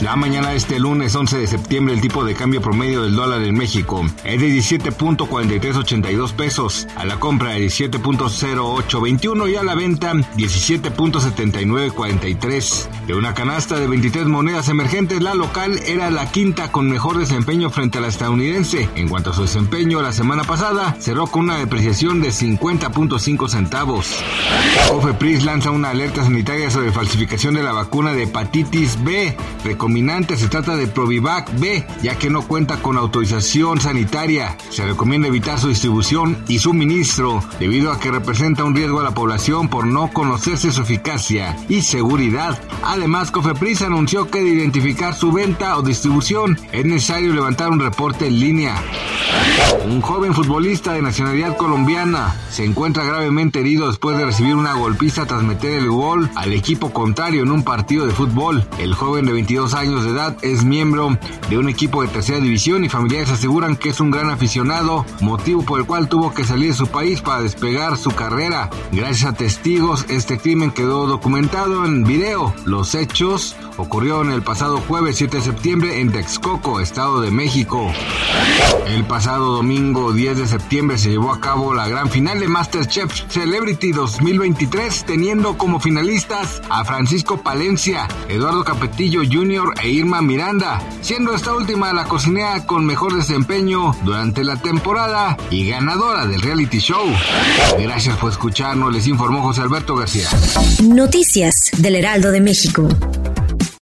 La mañana de este lunes 11 de septiembre el tipo de cambio promedio del dólar en México es de 17.4382 pesos, a la compra de 17.0821 y a la venta 17.7943. De una canasta de 23 monedas emergentes, la local era la quinta con mejor desempeño frente a la estadounidense. En cuanto a su desempeño, la semana pasada cerró con una depreciación de 50.5 centavos. Ofepris lanza una alerta sanitaria sobre falsificación de la vacuna de hepatitis B se trata de Provivac B, ya que no cuenta con autorización sanitaria. Se recomienda evitar su distribución y suministro debido a que representa un riesgo a la población por no conocerse su eficacia y seguridad. Además, Cofepris anunció que de identificar su venta o distribución es necesario levantar un reporte en línea. Un joven futbolista de nacionalidad colombiana se encuentra gravemente herido después de recibir una golpiza tras meter el gol al equipo contrario en un partido de fútbol. El joven de 22 años de edad es miembro de un equipo de tercera división y familiares aseguran que es un gran aficionado, motivo por el cual tuvo que salir de su país para despegar su carrera. Gracias a testigos, este crimen quedó documentado en video. Los hechos ocurrieron el pasado jueves 7 de septiembre en Texcoco, Estado de México. El pasado domingo 10 de septiembre se llevó a cabo la gran final de Masterchef Celebrity 2023, teniendo como finalistas a Francisco Palencia, Eduardo Capetillo Jr. e Irma Miranda, siendo esta última la cocinera con mejor desempeño durante la temporada y ganadora del reality show. Gracias por escucharnos, les informó José Alberto García. Noticias del Heraldo de México.